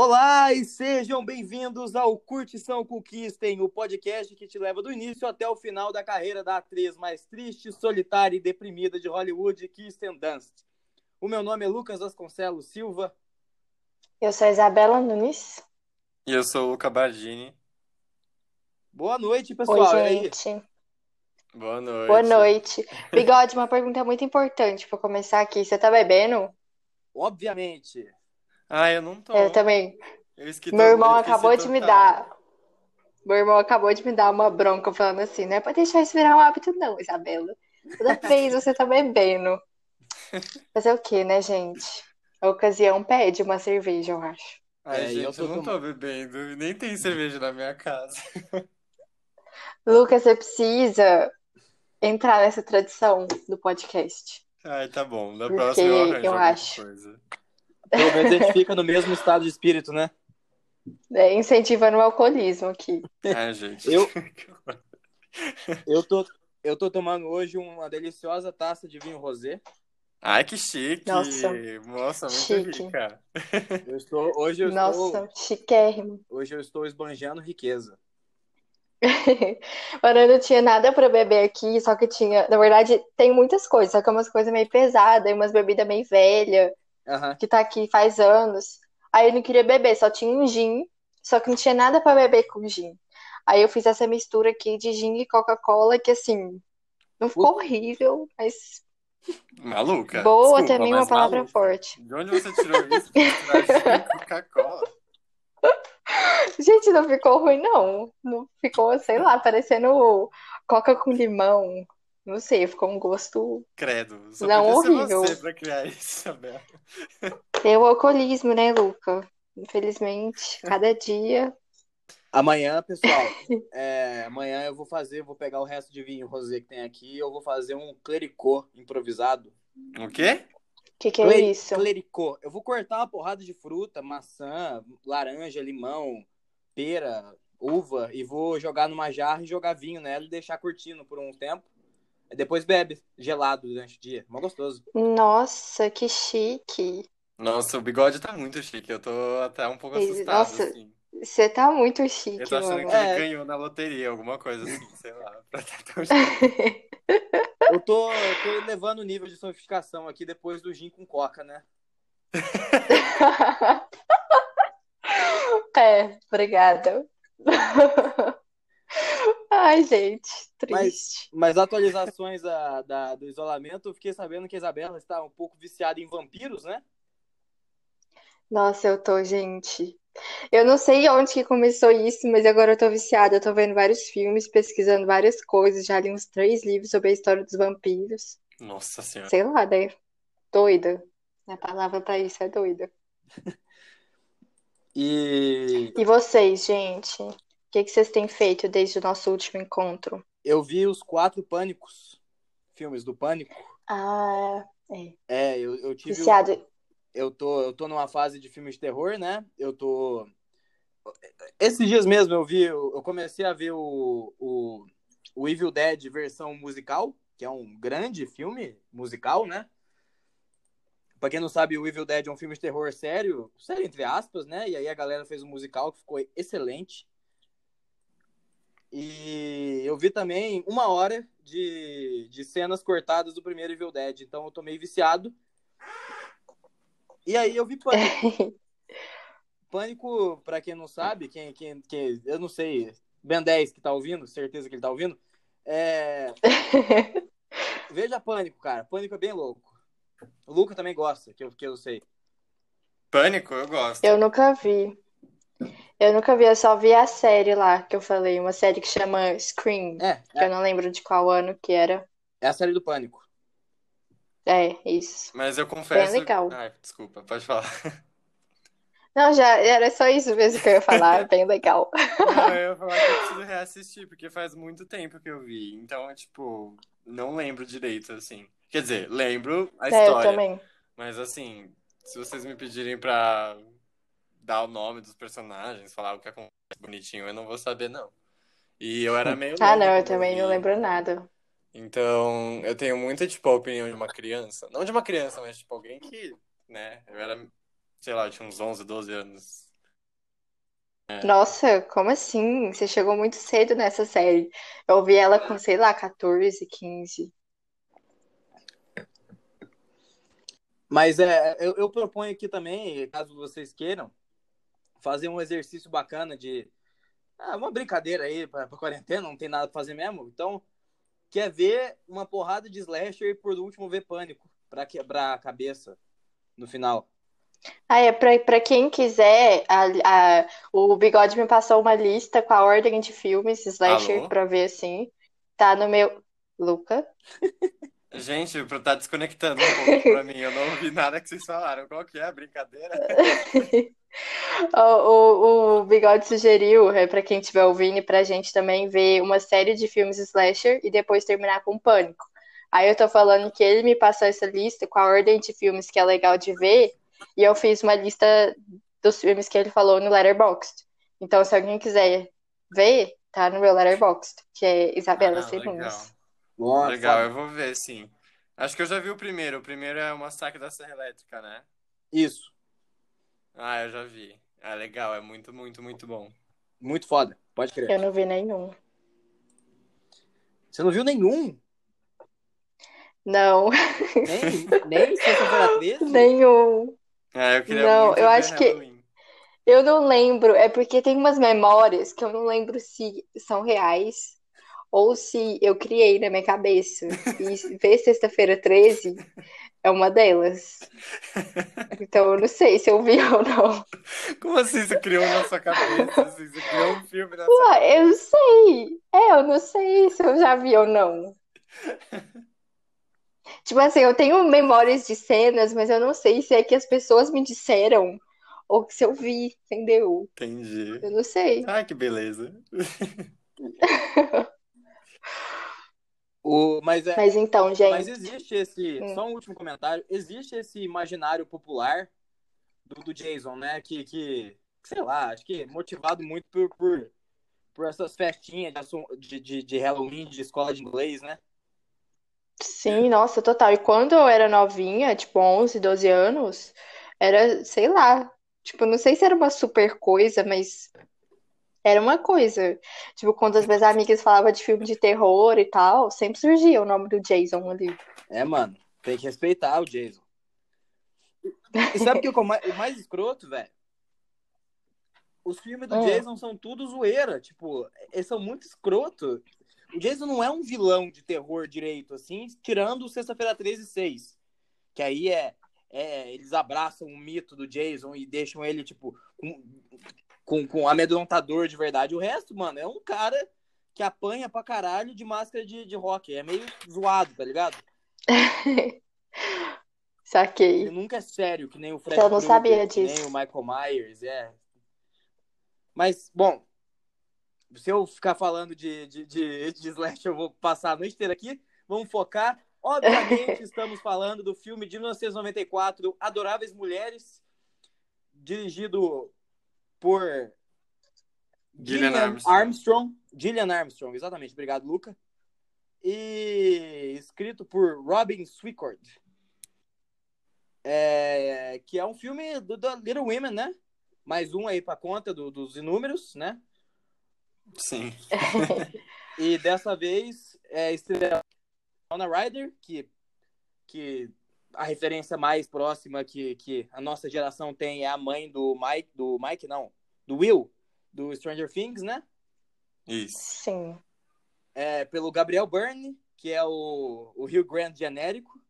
Olá e sejam bem-vindos ao Curtição Conquistem, o podcast que te leva do início até o final da carreira da atriz mais triste, solitária e deprimida de Hollywood, Kirsten Dunst. O meu nome é Lucas Vasconcelos Silva. Eu sou a Isabela Nunes. E eu sou o Luca Bardini. Boa noite, pessoal. Oi, E aí? gente. Boa noite. Boa noite. Bigode, uma pergunta muito importante para começar aqui. Você tá bebendo? Obviamente. Ah, eu não tô. Eu também. Eu esqueci Meu irmão eu acabou de me dar. Meu irmão acabou de me dar uma bronca falando assim, não é pra deixar isso virar um hábito, não, Isabela. Toda vez você tá bebendo. Fazer o quê, né, gente? A ocasião pede uma cerveja, eu acho. Ai, É, gente, eu eu, tô não tô bebendo. Nem tem cerveja na minha casa. Lucas, você precisa entrar nessa tradição do podcast. Ai, tá bom. Da Porque próxima eu arranjo eu alguma acho. coisa. Pelo menos a gente fica no mesmo estado de espírito, né? É, incentivando o alcoolismo aqui. Ai, gente. Eu- Eu tô, eu tô tomando hoje uma deliciosa taça de vinho rosé. Ai, que chique. Nossa. Nossa, muito Chique. rica. Eu estou, hoje eu Nossa, estou, chiquérrimo. hoje eu estou esbanjando riqueza. Mano, eu não tinha nada pra beber aqui, só que tinha. Na verdade, tem muitas coisas, só que é umas coisas meio pesadas, e umas bebidas meio velhas, Que tá aqui faz anos. Aí eu não queria beber, só tinha um gin, só que não tinha nada pra beber com gin. Aí eu fiz essa mistura aqui de gin e Coca-Cola, que assim, não ficou horrível, mas Maluca. boa Desculpa, também é uma palavra maluca. forte. De onde você tirou isso? Coca-Cola? Gente, não ficou ruim, não. Não ficou, sei lá, parecendo Coca com limão. Não sei, ficou um gosto. Credo. Só Não, podia ser horrível. você pra criar isso. Tem o alcoolismo, né, Luca? Infelizmente, cada dia. Amanhã, pessoal, é, amanhã eu vou fazer, vou pegar o resto de vinho rosé que tem aqui e eu vou fazer um clericô improvisado. O quê? O que que é isso? Clericô. Eu vou cortar uma porrada de fruta, maçã, laranja, limão, pera, uva e vou jogar numa jarra e jogar vinho nela e deixar curtindo por um tempo. Depois bebe gelado durante o dia. Mó gostoso. Nossa, que chique. Nossa, o bigode tá muito chique. Eu tô até um pouco Esse- assustado, nossa, assim. Você tá muito chique, Eu tô achando mano. que É. ele ganhou na loteria, alguma coisa assim, sei lá. Pra tá tão chique. Eu tô, eu tô elevando o nível de sofisticação aqui depois do gin com coca, né? É, obrigada. Ai, gente, triste. Mas atualizações da, da- do isolamento, eu fiquei sabendo que a Isabela está um pouco viciada em vampiros, né? Nossa, eu tô, gente. Eu não sei onde que começou isso, mas agora eu tô viciada. Eu tô vendo vários filmes, pesquisando várias coisas. Já li uns três livros sobre a história dos vampiros. Nossa senhora. Sei lá, né? Doida. A palavra pra isso é doida. E E vocês, gente? O que que vocês têm feito desde o nosso último encontro? eu vi os quatro Pânicos, filmes do Pânico. Ah, é. É, eu, eu tive. o- Viciado. Eu tô, eu tô numa fase de filmes de terror, né? Eu tô. Esses dias mesmo eu vi, eu eu comecei a ver o, o, o Evil Dead versão musical, que é um grande filme musical, né? Pra quem não sabe, o Evil Dead é um filme de terror sério, sério entre aspas, né? E aí a galera fez um musical que ficou excelente. E eu vi também uma hora de, de cenas cortadas do primeiro Evil Dead, então eu tô meio viciado. E aí eu vi Pânico. Pânico, pra quem não sabe, quem, quem, quem eu não sei, Ben 10 que tá ouvindo, certeza que ele tá ouvindo, é... veja Pânico, cara. Pânico é bem louco. O Luca também gosta, que eu, que eu sei. Pânico, eu gosto. Eu nunca vi. Eu nunca vi, eu só vi a série lá que eu falei, uma série que chama Scream, É, que eu é, não lembro de qual ano que era. é a série do Pânico. É, isso. Mas eu confesso. legal. Ai, desculpa, pode falar. Não, já era só isso mesmo que eu ia falar, bem legal. Não, eu ia falar que eu preciso reassistir, porque faz muito tempo que eu vi. Então, é tipo, não lembro direito, assim. Quer dizer, lembro a É, eu história. também. Mas assim, se vocês me pedirem pra dar o nome dos personagens, falar o que acontece bonitinho, eu não vou saber, não. E eu era meio Ah, não, eu também não lembro nada. Então, eu tenho muita, tipo, a opinião de uma criança. Não de uma criança, mas, tipo, alguém que, né, eu era, sei lá, tinha uns 11, 12 anos. Nossa, como assim? Você chegou muito cedo nessa série. Eu vi ela com, sei lá, 14, 15. Mas é, eu, eu proponho aqui também, caso vocês queiram, fazer um exercício bacana de. Ah, uma brincadeira aí pra, pra quarentena, não tem nada pra fazer mesmo. Então, quer ver uma porrada de slasher e por último ver pânico pra quebrar a cabeça no final. Ah, é, pra, pra quem quiser, a, a- o Bigode me passou uma lista com a ordem de filmes, slasher, Alô? pra ver assim. Tá no meu. Luca? Gente, pra tá desconectando um pouco pra mim, eu não ouvi nada que vocês falaram. Qual que é a brincadeira? O, o, o Bigode sugeriu, é, pra quem estiver ouvindo, e pra gente também ver uma série de filmes slasher e depois terminar com Pânico. Aí eu tô falando que ele me passou essa lista com a ordem de filmes que é legal de ver, e eu fiz uma lista dos filmes que ele falou no Letterboxd. Então, se alguém quiser ver, tá no meu Letterboxd, que é Isabela Ah, Segundos. Nossa, Legal, eu vou ver, sim. Acho que eu já vi o primeiro. O primeiro é o Massacre da Serra Elétrica, né? Isso. Ah, eu já vi. Ah, legal, é muito, muito, muito bom. Muito foda. Pode crer. Eu não vi nenhum. Você não viu nenhum? Não, Nem, nem Sexta-feira 13? nenhum. Ah, eu queria Não, muito eu ver acho que- Halloween. Eu não lembro, é porque tem umas memórias que eu não lembro se são reais ou se eu criei na minha cabeça. E ver Sexta-feira 13 é uma delas. Então eu não sei se eu vi ou não. Como assim você criou na sua cabeça? Assim, você criou um filme na sua Ué, eu não sei. É, eu não sei se eu já vi ou não. Tipo assim, eu tenho memórias de cenas, mas eu não sei se é que as pessoas me disseram ou se eu vi, entendeu? Entendi. Eu não sei. Ah, que beleza. O, mas, é, Mas então, gente. mas existe esse. Hum. Só um último comentário. Existe esse imaginário popular do, do Jason, né? Que, que, sei lá, acho que é motivado muito por, por, por essas festinhas de, de, de Halloween, de escola de inglês, né? Sim, nossa, total. E quando eu era novinha, tipo 11, 12 anos, era, sei lá, tipo, não sei se era uma super coisa, mas era uma coisa. Tipo, quando as minhas amigas falavam de filme de terror e tal, sempre surgia o nome do Jason ali. É, mano. Tem que respeitar o Jason. E sabe o que é o mais, o mais escroto, velho? Os filmes do Hum. Jason são tudo zoeira. Tipo, eles são muito escroto. O Jason não é um vilão de terror direito, assim, tirando o Sexta-feira 13 e 6. Que aí é, é. Eles abraçam o mito do Jason e deixam ele, tipo, com, com, com amedrontador de verdade. O resto, mano, é um cara que apanha pra caralho de máscara de, de rock. É meio zoado, tá ligado? Ele Saquei. nunca é sério, que nem o Fred Eu não Krueger, sabia que nem disso. o Michael Myers, é. Mas, bom, se eu ficar falando de, de, de, de slash, eu vou passar a noite inteira aqui. Vamos focar. Obviamente, estamos falando do filme de 1994, Adoráveis Mulheres, dirigido por Gillian Armstrong. Armstrong. Gillian Armstrong, exatamente. Obrigado, Luca. E escrito por Robin Swicord. É, que é um filme do, da Little Women, né? Mais um aí pra conta do- dos inúmeros, né? Sim. E dessa vez é estrela Winona Ryder, que, que a referência mais próxima que, que a nossa geração tem é a mãe do Mike, do Mike não, do Will, do Stranger Things, né? Isso. Sim. É, pelo Gabriel Byrne, que é o, o Rio Grande genérico.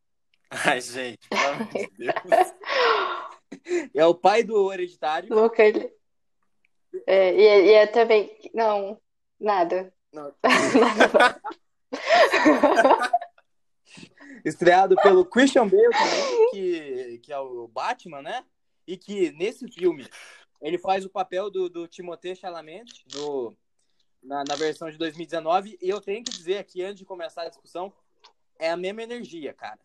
Ai, gente, pelo amor de Deus. É o pai do Hereditário. Luca, ele... É, e, é- e é também. Não, nada. Não. Nada. Estreado pelo Christian Bale também, que, que é o Batman, né? E que nesse filme ele faz o papel do, do Timothée Chalamet do, na, na versão de 2019. E eu tenho que dizer aqui, antes de começar a discussão, é a mesma energia, cara.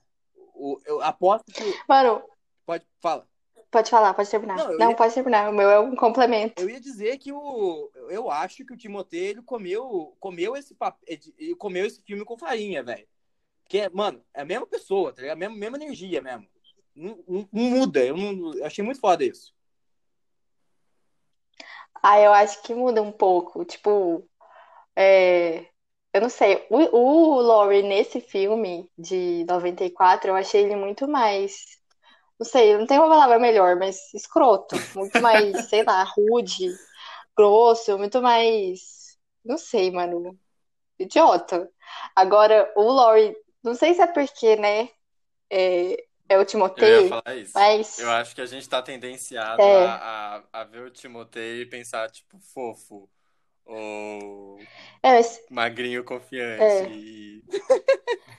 O, eu aposto que. Mano, Pode, fala. pode falar, pode terminar. Não, Não, ia- pode terminar. O meu é um complemento. Eu ia dizer que o. Eu acho que o Timothée ele comeu, comeu esse. Ele comeu esse filme com farinha, velho. Porque, mano, é a mesma pessoa, tá ligado? A mesma, mesma energia mesmo. Não, não- não muda. Eu, não, eu achei muito foda isso. Ah, eu acho que muda um pouco. Tipo, é, eu não sei. O, o Laurie nesse filme de 94, eu achei ele muito mais. Não sei, não tem uma palavra melhor, mas escroto. Muito mais, sei lá, rude, grosso, muito mais. Não sei, mano. Idiota. Agora, o Laurie, não sei se é porque, né? É, é o Eu ia Timothée, falar isso. mas. Eu acho que a gente tá tendenciado É, a, a, a ver o Timothée e pensar, tipo, fofo. Ou é, mas magrinho confiante. é. E,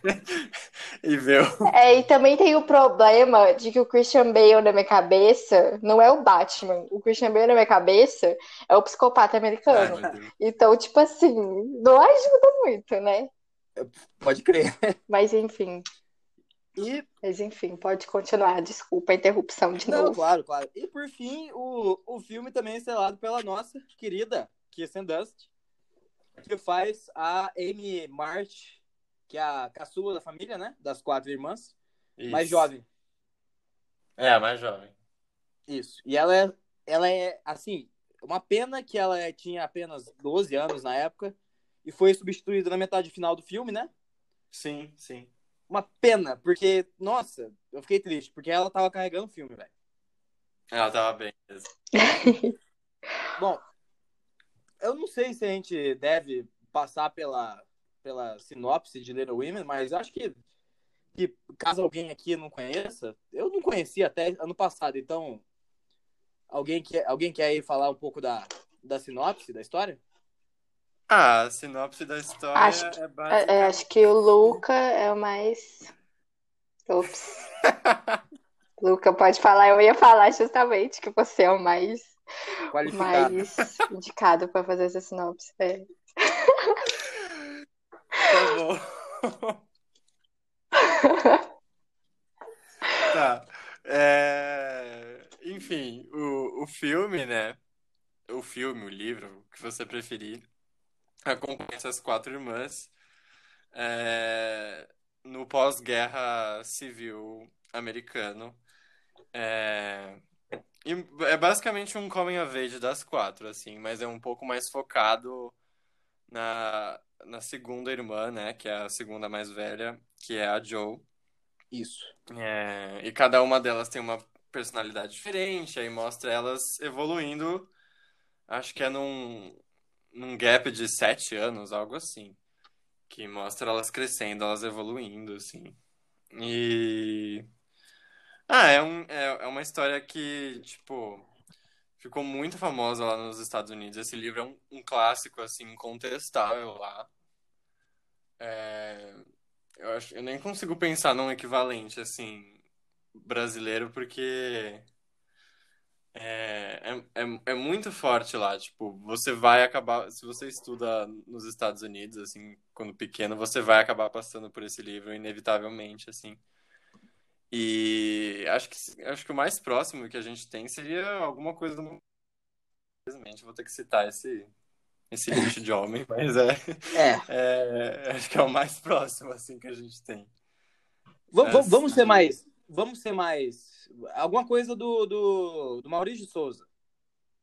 e ver o. É, e também tem o problema de que o Christian Bale na minha cabeça não é o Batman. O Christian Bale na minha cabeça é o psicopata Ai, americano. Deus. Então, tipo assim, não ajuda muito, né? Pode crer. Mas enfim, E, mas enfim, pode continuar. Desculpa a interrupção de não, novo. claro, claro. E por fim, o, o filme também é estrelado pela nossa querida Kirsten Dunst, que faz a Amy March, que é a caçula da família, né? Das quatro irmãs, mais Isso. jovem. É, a mais jovem. Isso. E ela é, ela é, assim, uma pena que ela tinha apenas 12 anos na época e foi substituída na metade final do filme, né? Sim, sim. Uma pena, porque, nossa, eu fiquei triste, porque ela tava carregando o filme, velho. Ela tava bem mesmo. Bom, eu não sei se a gente deve passar pela, pela sinopse de Little Women, mas acho que, que caso alguém aqui não conheça, eu não conhecia até ano passado, então alguém quer, alguém quer aí falar um pouco da, da sinopse da história? Ah, a sinopse da história Acho que, é é, é, basicamente. acho que o Luca é o mais. Ops. Luca, pode falar. Eu ia falar justamente que você é o mais, Qualificado. mais indicado para fazer essa sinopse. É. Tá bom. Tá. É, Enfim, o, o filme, né? O filme, o livro, o que você preferir, acompanha essas quatro irmãs é, no pós-guerra civil americano. É, é basicamente um coming of age das quatro, assim, mas é um pouco mais focado na, na segunda irmã, né? Que é a segunda mais velha, que é a Joe. Isso. É, e cada uma delas tem uma personalidade diferente, aí mostra elas evoluindo, acho que é num, num gap de sete anos, algo assim. Que mostra elas crescendo, elas evoluindo, assim. E. Ah, é, um, é, é uma história que, tipo, ficou muito famosa lá nos Estados Unidos. Esse livro é um, um clássico, assim, incontestável lá. É, eu acho, eu nem consigo pensar num equivalente, assim, brasileiro, porque é, é, é, é muito forte lá. Tipo, você vai acabar, se você estuda nos Estados Unidos, assim, quando pequeno, você vai acabar passando por esse livro, inevitavelmente, assim. E acho que, acho que o mais próximo que a gente tem seria alguma coisa do Infelizmente, vou ter que citar esse, esse lixo de homem, mas é, É. é, acho que é o mais próximo, assim, que a gente tem. Vamos, vamos- vamos ser Assim. mais. Vamos ser mais. Alguma coisa do, do, do Maurício de Souza.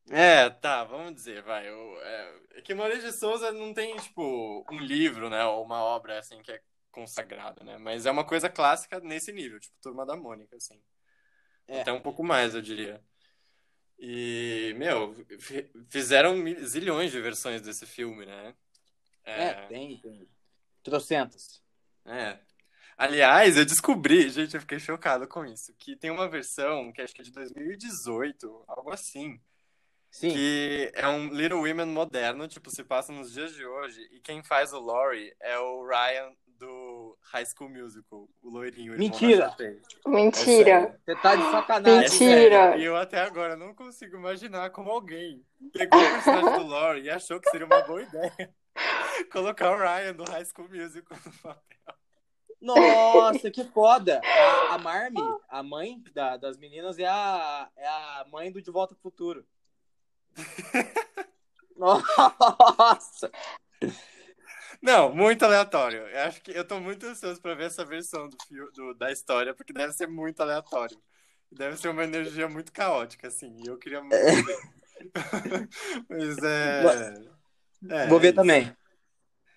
É, tá, vamos dizer, vai. Eu, é, é que Maurício de Souza não tem, tipo, um livro, né, ou uma obra, assim, que é consagrada, né, mas é uma coisa clássica nesse nível, tipo, Turma da Mônica, assim. É. Até um pouco mais, eu diria. E, meu, fi- fizeram zilhões de versões desse filme, né? É, tem, tem. Trocentas. É. Aliás, eu descobri, gente, eu fiquei chocado com isso, que tem uma versão que acho que é de 2018, algo assim, Sim. que é um Little Women moderno, tipo, se passa nos dias de hoje, e quem faz o Laurie é o Ryan do High School Musical, o loirinho, Mentira! Mentira. Você tá de sacanagem. É Mentira. e eu até agora não consigo imaginar como alguém pegou o personagem do Laurie e achou que seria uma boa ideia colocar o Ryan do High School Musical no papel. Nossa, que foda! A, a Marmy, a mãe da- das meninas, é a, é a mãe do De Volta pro Futuro. Nossa! Não, muito aleatório. Eu acho que eu tô muito ansioso pra ver essa versão do, do- da história, porque deve ser muito aleatório. Deve ser uma energia muito caótica, assim, e eu queria muito ver. Mas é... é. Vou ver isso. também.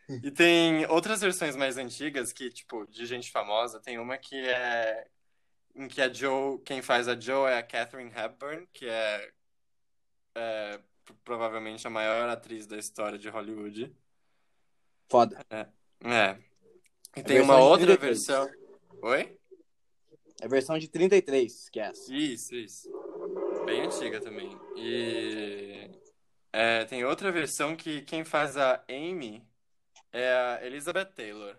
E tem outras versões mais antigas que, tipo, de gente famosa. Tem uma que é. Em que a Joe. Quem faz a Joe é a Catherine Hepburn, que é, é provavelmente a maior atriz da história de Hollywood. Foda. É. E É tem uma outra 33. versão. Oi? É a versão de 33, que é essa. Isso, isso. Bem antiga também. E é, tem outra versão que quem faz a Amy é a Elizabeth Taylor.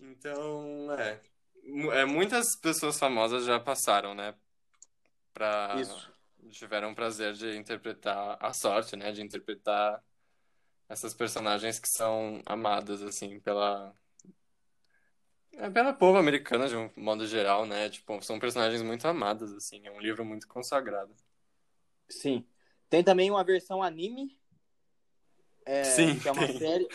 Então, é, é, muitas pessoas famosas já passaram, né? Pra, Isso. tiveram o prazer de interpretar, a sorte, né? De interpretar essas personagens que são amadas, assim, pela, é pela povo americana de um modo geral, né? Tipo, são personagens muito amadas, assim. É um livro muito consagrado. Sim. Tem também uma versão anime. É, Sim, que é uma tem. série.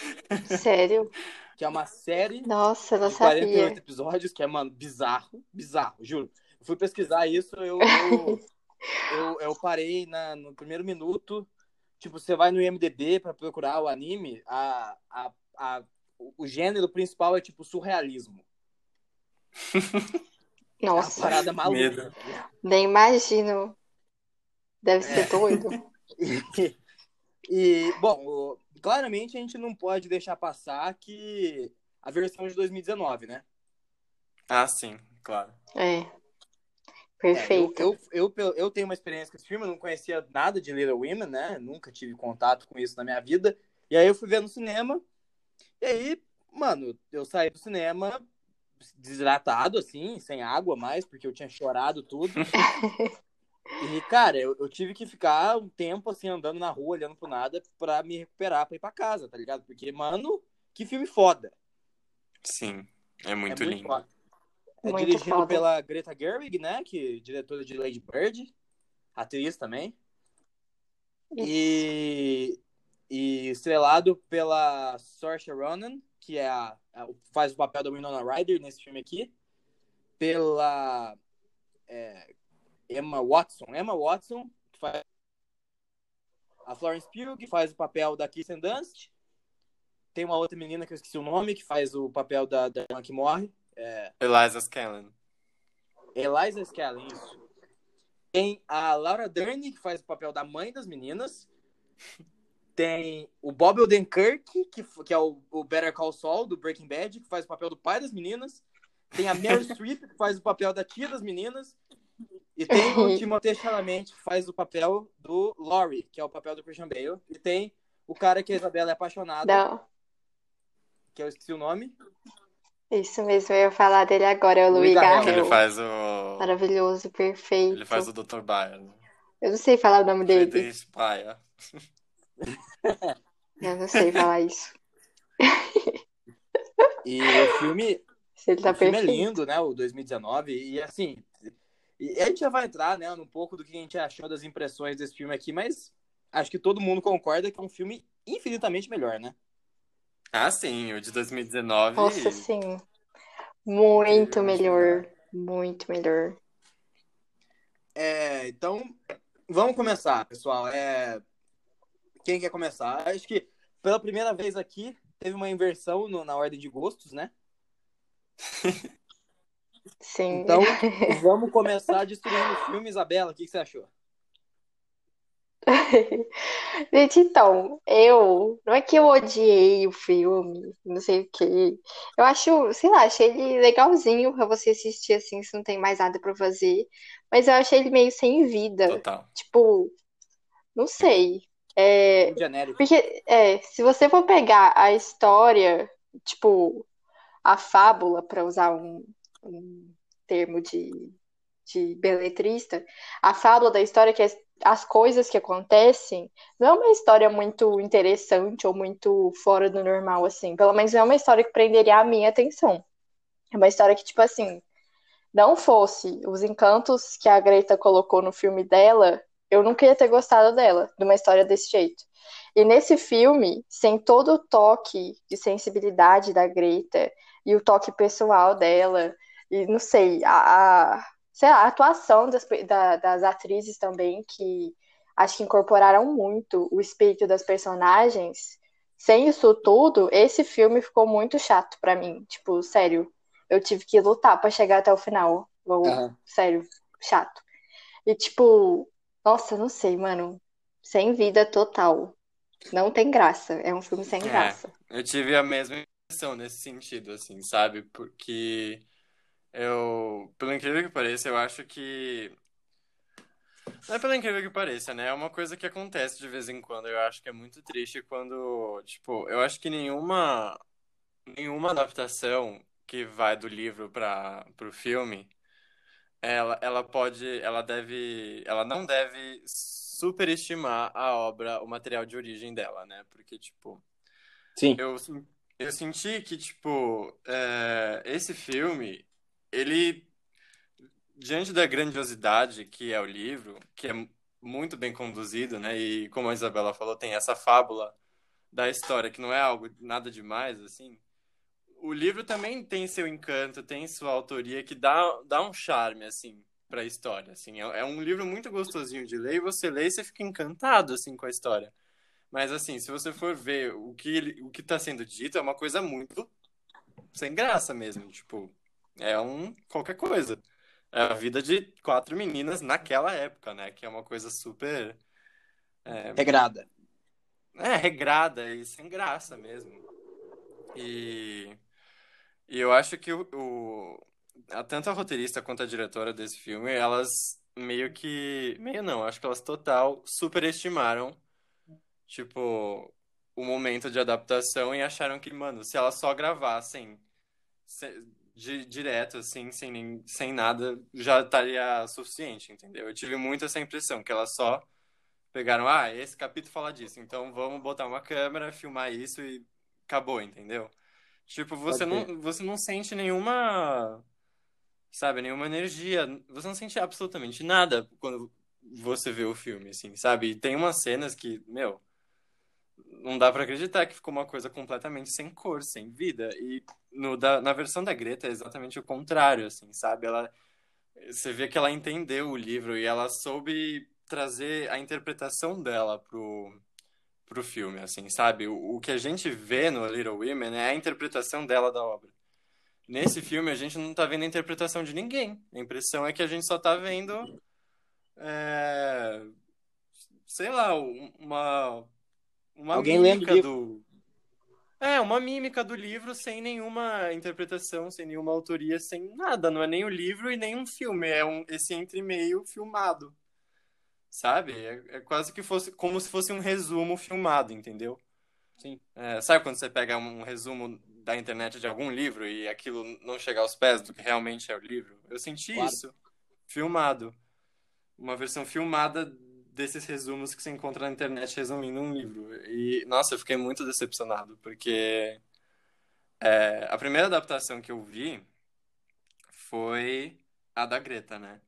Sério? Que é uma série Nossa, não de 48 sabia. episódios, que é, mano, bizarro. Bizarro, juro. Eu fui pesquisar isso, eu, eu, eu, eu parei na, no primeiro minuto. Tipo, você vai no IMDB pra procurar o anime, a, a, a, o gênero principal é tipo surrealismo. É uma Nossa, parada maluca. Medo. nem imagino. Deve ser doido. E, bom, claramente a gente não pode deixar passar que a versão de 2019, né? Ah, sim, claro. É. É, Perfeito. eu, eu, eu, eu tenho uma experiência com esse filme, eu não conhecia nada de Little Women, né? Nunca tive contato com isso na minha vida. E aí eu fui ver no cinema. E aí, mano, eu saí do cinema desidratado, assim, sem água mais, porque eu tinha chorado tudo. E, cara, eu, eu tive que ficar um tempo, assim, andando na rua, olhando pro nada, pra me recuperar, pra ir pra casa, tá ligado? Porque, mano, que filme foda. Sim, é muito é lindo. foda. É Muito dirigido foda. pela Greta Gerwig, né? Que é diretora de Lady Bird, atriz também. E, e estrelado pela Saoirse Ronan, que é a, a- faz o papel da Winona Ryder nesse filme aqui. Pela é, Emma Watson. Emma Watson, que faz a Florence Pugh, que faz o papel da Kirsten Dunst. Tem uma outra menina que eu esqueci o nome, que faz o papel da, da irmã que morre. Eliza Scanlon. Eliza Scallen, isso. Tem a Laura Dern, que faz o papel da mãe das meninas. Tem o Bob Odenkirk, que, que é o, o Better Call Saul, do Breaking Bad, que faz o papel do pai das meninas. Tem a Meryl Streep, que faz o papel da tia das meninas. E tem o Timothée Chalamet, que faz o papel do Laurie, que é o papel do Christian Bale. E tem o cara que a Isabela é apaixonada, Não, que eu esqueci o nome. isso mesmo, eu ia falar dele agora, é o Louis Garrel. Ele faz o. Maravilhoso, perfeito. Ele faz o Dr. Byers. Eu não sei falar o nome dele. Friedrich Bayer. Eu não sei falar isso. E o filme, Se ele tá o filme é perfeito. lindo, né? O 2019. E assim, e a gente já vai entrar, né, um pouco do que a gente achou das impressões desse filme aqui, mas acho que todo mundo concorda que é um filme infinitamente melhor, né? Ah, sim, o de 2019. Nossa, sim. Muito melhor. Muito melhor. É, então, vamos começar, pessoal. É, quem quer começar? Acho que pela primeira vez aqui teve uma inversão no- na ordem de gostos, né? Sim. Então, vamos começar destruindo o filme. Isabela, o que que você achou? Gente, então, eu. Não é que eu odiei o filme, não sei o quê. Eu acho, sei lá, achei ele legalzinho pra você assistir assim, se não tem mais nada pra fazer. Mas eu achei ele meio sem vida. Total. Tipo, não sei. É, genérico. Porque, é, se você for pegar a história, tipo, a fábula, para usar um, um termo de, de beletrista, a fábula da história, que é as coisas que acontecem, não é uma história muito interessante ou muito fora do normal, assim. Pelo menos não é uma história que prenderia a minha atenção. É uma história que, tipo assim, não fosse os encantos que a Greta colocou no filme dela, eu nunca ia ter gostado dela, de uma história desse jeito. E nesse filme, sem todo o toque de sensibilidade da Greta e o toque pessoal dela, e não sei, a, a- sei lá, a atuação das, da- das atrizes também, que acho que incorporaram muito o espírito das personagens. Sem isso tudo, esse filme ficou muito chato para mim. Tipo, sério, eu tive que lutar para chegar até o final. uhum. Sério, chato. E tipo, nossa, não sei, mano. Sem vida total. Não tem graça. É um filme sem é, graça. Eu tive a mesma impressão nesse sentido, assim, sabe? Porque eu, pelo incrível que pareça, eu acho que não é pelo incrível que pareça, né? É uma coisa que acontece de vez em quando. Eu acho que é muito triste quando, tipo, eu acho que nenhuma nenhuma adaptação que vai do livro para o filme, ela, ela pode, ela deve, ela não deve superestimar a obra, o material de origem dela, né? Porque, tipo, Sim. Eu, eu senti que, tipo, é, esse filme, ele diante da grandiosidade que é o livro, que é muito bem conduzido, né? E como a Isabela falou, tem essa fábula da história que não é algo nada demais, assim. O livro também tem seu encanto, tem sua autoria que dá, dá um charme, assim, para a história, assim. É, é um livro muito gostosinho de ler e você lê e você fica encantado, assim, com a história. Mas, assim, se você for ver o que o que está sendo dito, é uma coisa muito sem graça mesmo, tipo, é um qualquer coisa é a vida de quatro meninas naquela época, né? Que é uma coisa super. É, regrada. É, regrada e sem graça mesmo. E, e eu acho que o, o, a, tanto a roteirista quanto a diretora desse filme, elas meio que. Meio não, acho que elas total superestimaram, tipo, o momento de adaptação e acharam que, mano, se elas só gravassem de, direto, assim, sem, nem, sem nada, já estaria suficiente, entendeu? Eu tive muito essa impressão, que elas só pegaram, ah, esse capítulo fala disso, então vamos botar uma câmera, filmar isso e acabou, entendeu? Tipo, você não, você não sente nenhuma, sabe, nenhuma energia, você não sente absolutamente nada quando você vê o filme, assim, sabe? E tem umas cenas que, meu, não dá para acreditar que ficou uma coisa completamente sem cor, sem vida. E no, da, na versão da Greta é exatamente o contrário, assim, sabe? Ela, você vê que ela entendeu o livro e ela soube trazer a interpretação dela pro, pro filme, assim, sabe? O, o que a gente vê no Little Women é a interpretação dela da obra. Nesse filme a gente não tá vendo a interpretação de ninguém. A impressão é que a gente só tá vendo é, sei lá, uma uma Alguém mímica do. É, uma mímica do livro sem nenhuma interpretação, sem nenhuma autoria, sem nada. Não é nem o livro e nem um filme. É um, esse entre meio filmado. Sabe? É, é quase que fosse como se fosse um resumo filmado, entendeu? Sim. É, sabe quando você pega um resumo da internet de algum livro e aquilo não chega aos pés do que realmente é o livro? Eu senti claro. isso. Filmado. Uma versão filmada desses resumos que você encontra na internet resumindo um livro. E, nossa, eu fiquei muito decepcionado, porque é, a primeira adaptação que eu vi foi a da Greta, né?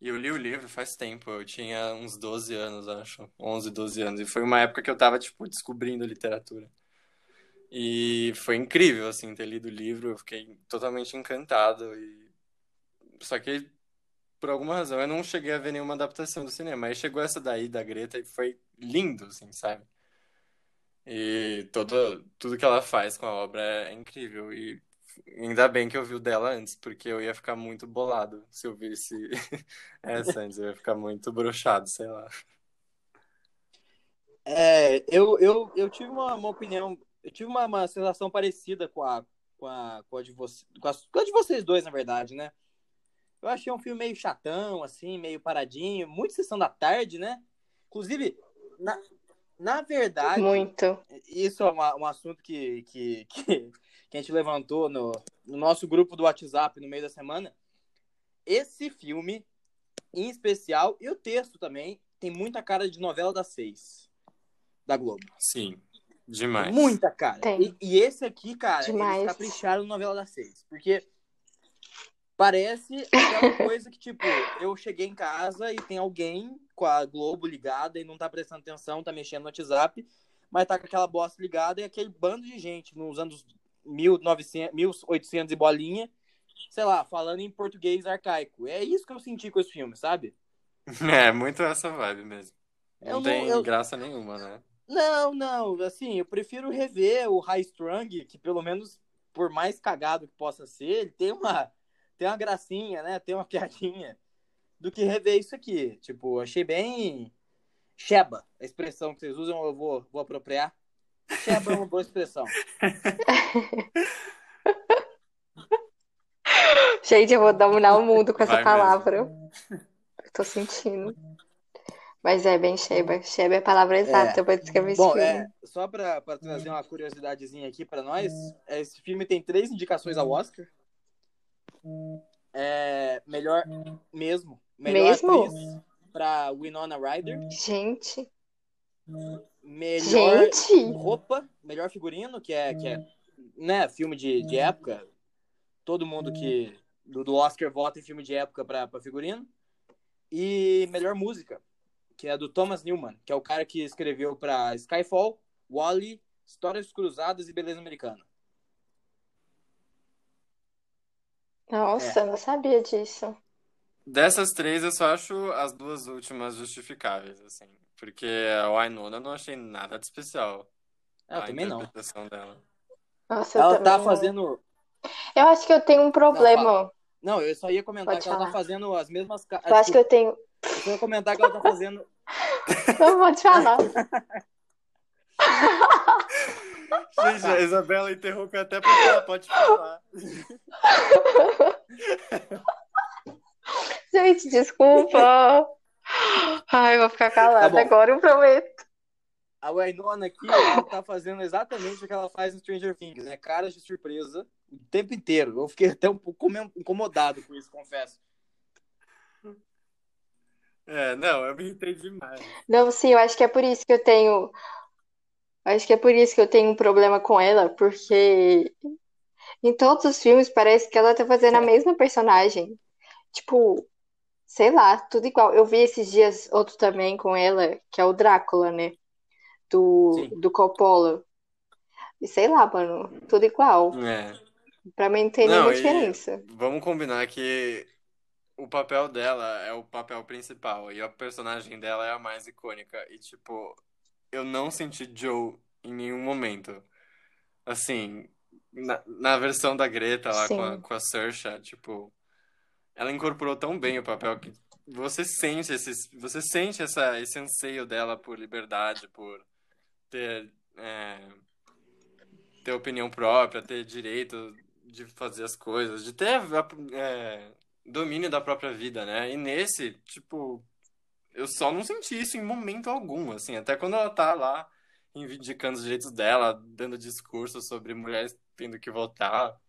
E eu li o livro faz tempo, eu tinha uns 12 anos, acho, 11, 12 anos. E foi uma época que eu tava, tipo, descobrindo literatura. E foi incrível, assim, ter lido o livro, eu fiquei totalmente encantado. E... Só que por alguma razão, eu não cheguei a ver nenhuma adaptação do cinema. Aí chegou essa daí da Greta e foi lindo, assim, sabe? E todo, tudo que ela faz com a obra é incrível. E ainda bem que eu vi o dela antes, porque eu ia ficar muito bolado se eu visse essa antes. Eu ia ficar muito brochado, sei lá. É, eu, eu, eu tive uma, uma opinião, eu tive uma, uma sensação parecida com a, com a, com a de você, com com a de vocês dois, na verdade, né? Eu achei um filme meio chatão, assim, meio paradinho, muito sessão da tarde, né? Inclusive, na, na verdade. Muito. Isso é uma, um assunto que, que, que, que, a gente levantou no, no nosso grupo do WhatsApp no meio da semana. Esse filme, em especial, e o texto também, tem muita cara de novela das seis da Globo. Sim, demais. Muita cara. E, e, esse aqui, cara, demais. eles capricharam no novela das seis. Porque Parece aquela coisa que, tipo, eu cheguei em casa e tem alguém com a Globo ligada e não tá prestando atenção, tá mexendo no WhatsApp, mas tá com aquela bosta ligada e aquele bando de gente nos anos 1900, 1800 e bolinha, sei lá, falando em português arcaico. É isso que eu senti com esse filme, sabe? É, muito essa vibe mesmo. Não tem eu... graça nenhuma, né? Não, não, assim, eu prefiro rever o High Strung, que pelo menos, por mais cagado que possa ser, ele tem uma, tem uma gracinha, né? Tem uma piadinha, do que rever isso aqui. Tipo, achei bem Sheba, a expressão que vocês usam, eu vou, vou apropriar. Sheba é uma boa expressão. Gente, eu vou dominar o mundo com essa Vai palavra. Mesmo. tô sentindo. Mas é bem Sheba. Sheba é a palavra exata é. para descrever Bom, esse filme. É, só para trazer uma curiosidadezinha aqui para nós, esse filme tem três indicações ao Oscar. É, melhor mesmo. Melhor mesmo? para Winona Ryder. Gente. Melhor Gente. roupa, melhor figurino, que é, que é né, filme de, de época. Todo mundo que do, do Oscar vota em filme de época para figurino. E melhor música, que é do Thomas Newman, que é o cara que escreveu para Skyfall, Wally, Histórias Cruzadas e Beleza Americana. Nossa, é. não sabia disso. Dessas três, eu só acho as duas últimas justificáveis, assim. Porque a Wynonna eu não achei nada de especial. É, eu a também interpretação não. dela. Nossa, ela tá fazendo. Eu acho que eu tenho um problema. Não, não eu só ia comentar Pode que falar. ela tá fazendo as mesmas. Eu acho que eu tenho. Eu ia comentar que ela tá fazendo. Não vou te falar. Gente, a Isabela interrompeu até porque ela pode falar. Gente, desculpa. Ai, vou ficar calada tá agora, eu prometo. A Wainona aqui, ela tá fazendo exatamente o que ela faz no Stranger Things, né? Caras de surpresa o tempo inteiro. Eu fiquei até um pouco incomodado com isso, confesso. É, não, eu me irritei demais. Não, sim, eu acho que é por isso que eu tenho. Acho que é por isso que eu tenho um problema com ela, porque em todos os filmes parece que ela tá fazendo a mesma personagem. Tipo, sei lá, tudo igual. Eu vi esses dias outro também com ela, que é o Drácula, né? Do, do Coppola. E sei lá, mano, tudo igual. É. Pra mim não tem Não, nenhuma diferença. vamos combinar que o papel dela é o papel principal e a personagem dela é a mais icônica. E, tipo, eu não senti Joe em nenhum momento. Assim, na, na versão da Greta lá com a, com a Saoirse, tipo, ela incorporou tão bem o papel que você sente esse, você sente essa, esse anseio dela por liberdade, por ter, é, ter opinião própria, ter direito de fazer as coisas, de ter é, domínio da própria vida, né? E nesse, tipo, eu só não senti isso em momento algum, assim, até quando ela tá lá reivindicando os direitos dela, dando discursos sobre mulheres tendo que votar.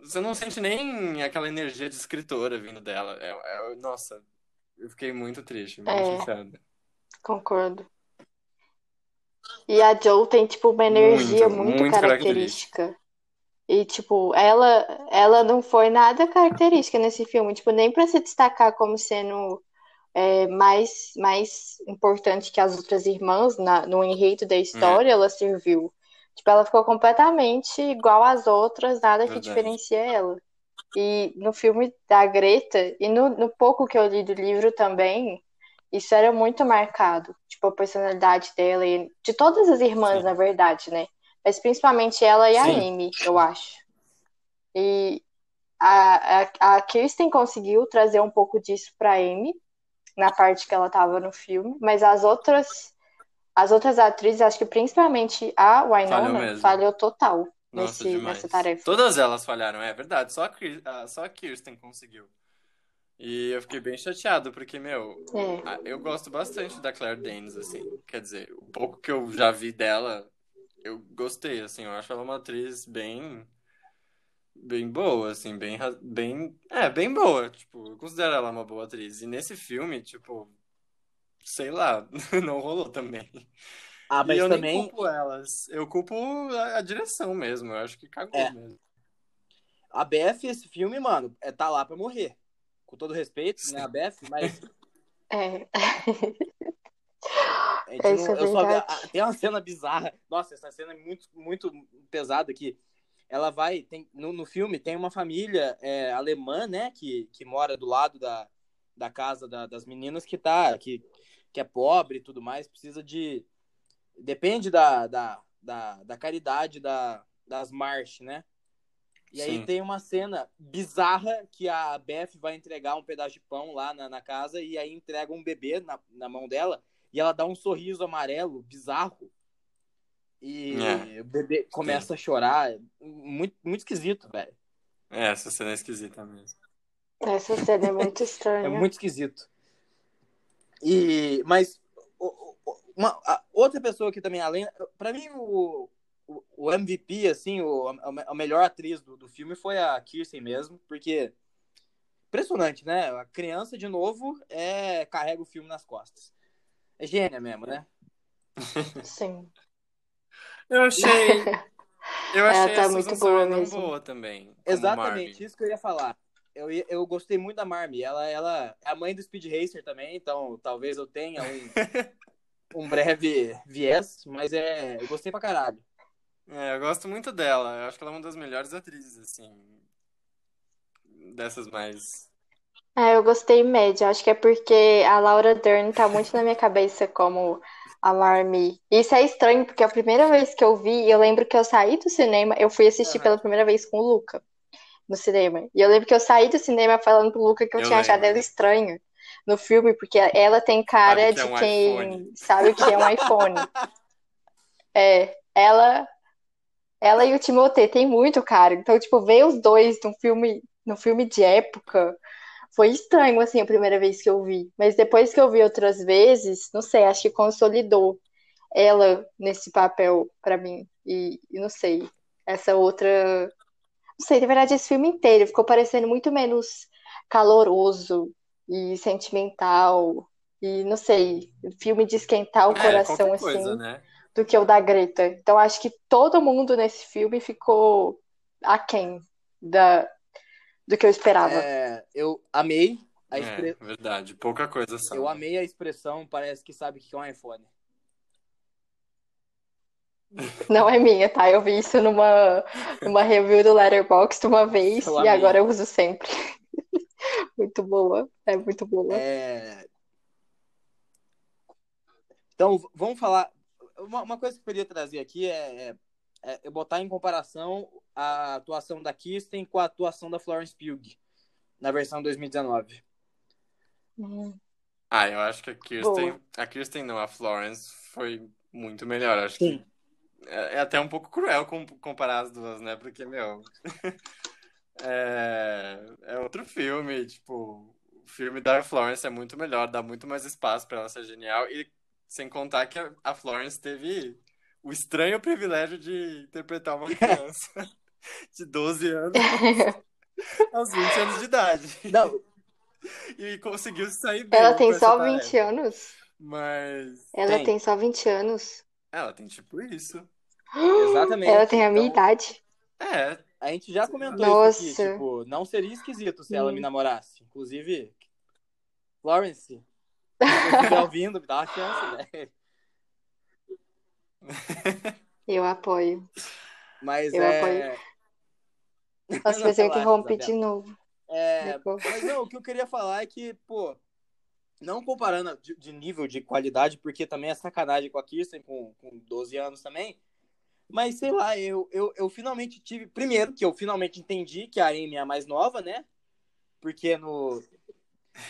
Você não sente nem aquela energia de escritora vindo dela. É, é, nossa, eu fiquei muito triste, muito é, chateada. Concordo. E a Joe tem, tipo, uma energia muito, muito, muito característica. característica. E, tipo, ela, ela não foi nada característica nesse filme, tipo, nem para se destacar como sendo é, mais, mais importante que as outras irmãs na, no enredo da história, ela serviu. Tipo, ela ficou completamente igual às outras, nada que diferencia ela. E no filme da Greta, e no, no pouco que eu li do livro também, isso era muito marcado. Tipo, a personalidade dela e de todas as irmãs, Sim. na verdade, né? Mas principalmente ela e a Sim. Amy, eu acho. E a, a, a Kirsten conseguiu trazer um pouco disso pra Amy, na parte que ela tava no filme, mas as outras as outras atrizes, acho que principalmente a Winona, falhou total Nossa, nesse, nessa tarefa. Todas elas falharam, é verdade. Só a, só a Kirsten conseguiu. E eu fiquei bem chateado, porque, meu, é. eu gosto bastante da Claire Danes, assim. Quer dizer, o pouco que eu já vi dela, eu gostei, assim. Eu acho ela uma atriz bem. Bem boa, assim, bem, bem. É, bem boa. Tipo, eu considero ela uma boa atriz. E nesse filme, tipo, sei lá, não rolou também. Ah, mas e eu também. nem culpo elas. Eu culpo a, a direção mesmo. Eu acho que cagou é. mesmo. A BF, esse filme, mano, é tá lá pra morrer. Com todo respeito, Sim. né, a BF, mas. É. É, não, é eu só tem uma cena bizarra. Nossa, essa cena é muito, muito pesada aqui. Ela vai. Tem, no, no filme tem uma família é, alemã, né? Que, que mora do lado da, da casa da, das meninas que tá. Que, que é pobre e tudo mais, precisa de. Depende da, da, da, da caridade da, das Marsh, né? E aí Sim. tem uma cena bizarra que a Beth vai entregar um pedaço de pão lá na, na casa e aí entrega um bebê na, na mão dela e ela dá um sorriso amarelo bizarro. E É. o bebê começa a chorar. Muito, muito esquisito, velho. É, essa cena é esquisita mesmo. Essa cena é muito É estranha. muito esquisito. E, mas uma, a- outra pessoa que também, além. Pra mim, o, o, o MVP, assim, o, a, a melhor atriz do, do filme foi a Kirsten mesmo, porque. Impressionante, né? A criança, de novo, é, carrega o filme nas costas. É gênia mesmo, né? Sim. Eu achei. Eu Ela achei tá a muito Susan boa mesmo. boa também. Exatamente, Marmy. isso que eu ia falar. Eu, eu gostei muito da Marmy. Ela, ela é a mãe do Speed Racer também, então talvez eu tenha um, um breve viés, mas é, eu gostei pra caralho. É, eu gosto muito dela. Eu acho que ela é uma das melhores atrizes, assim. Dessas mais. Ah, eu gostei média. Acho que é porque a Laura Dern tá muito na minha cabeça como a Marmy. Isso é estranho, porque a primeira vez que eu vi, eu lembro que eu saí do cinema, eu fui assistir Aham. pela primeira vez com o Luca no cinema. E eu lembro que eu saí do cinema falando pro Luca que eu Eu tinha achado lembro. ela estranha no filme, porque ela tem cara que é de um quem iPhone. sabe o que é um iPhone. É, ela, ela e o Timothée tem muito cara. Então, tipo, ver os dois num filme, num filme de época foi estranho, assim, a primeira vez que eu vi. Mas depois que eu vi outras vezes, não sei, acho que consolidou ela nesse papel pra mim. E, e não sei, essa outra. Não sei, na verdade, esse filme inteiro ficou parecendo muito menos caloroso e sentimental. E não sei, filme de esquentar o É, coração assim coisa, né? do que o da Greta. Então acho que todo mundo nesse filme ficou aquém da, do que eu esperava. É, eu amei a É, expre... verdade. Pouca coisa só. eu amei a expressão, parece que sabe o que é um iPhone. Não é minha, tá? Eu vi isso numa, numa review do Letterboxd uma vez Eu e amei. agora eu uso sempre. Muito boa, é muito boa. É... Então, vamos falar. Uma, uma coisa que eu queria trazer aqui é, é, é botar em comparação a atuação da Kirsten com a atuação da Florence Pugh na versão 2019. Hum, Ah, eu acho que a Kirsten. Boa. A Kirsten não, a Florence foi muito melhor. Acho Sim. que é, é até um pouco cruel com- comparar as duas, né? Porque, meu. É, é outro filme, tipo. O filme da Florence é muito melhor, dá muito mais espaço pra ela ser genial. E sem contar que a Florence teve o estranho privilégio de interpretar uma criança de 12 anos aos 20 anos de idade. Não, E conseguiu se sair bem Ela tem só tarefa. 20 anos? Mas Ela Tem. tem só 20 anos? ela tem tipo isso. exatamente. Ela tem a minha Então, idade? É, A gente já comentou Nossa. isso aqui, tipo, não seria esquisito se ela Hum. me namorasse. Inclusive, Florence, se você estiver ouvindo, me dá uma chance, né? Eu apoio. Mas Eu é. Nossa, relaxa, interrompi Isabela. de novo. É, Depois. mas não, o que eu queria falar é que, pô, não comparando de, de nível de qualidade, porque também é sacanagem com a Kirsten, com, com 12 anos também. Mas sei lá, eu, eu, eu finalmente tive. Primeiro, que eu finalmente entendi que a Amy é a mais nova, né? Porque no,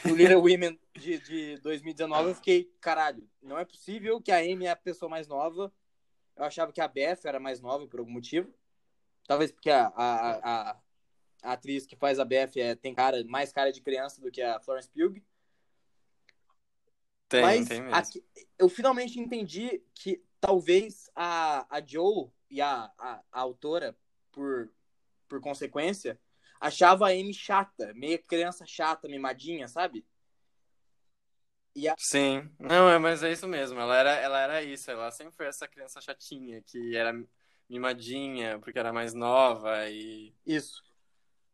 no Little Women de, de 2019 eu fiquei, caralho, não é possível que a Amy é a pessoa mais nova. Eu achava que a Beth era mais nova por algum motivo. Talvez porque a, a, a, a atriz que faz a Beth é, tem cara, mais cara de criança do que a Florence Pugh. tem, Mas tem mesmo. aqui- eu finalmente entendi que talvez a, a Joe e a, a, a autora, por, por consequência, achava a Amy chata, meio criança chata, mimadinha, sabe? E a, Sim, não, é, mas é isso mesmo. Ela era, ela era isso. Ela sempre foi essa criança chatinha que era mimadinha porque era mais nova e, isso.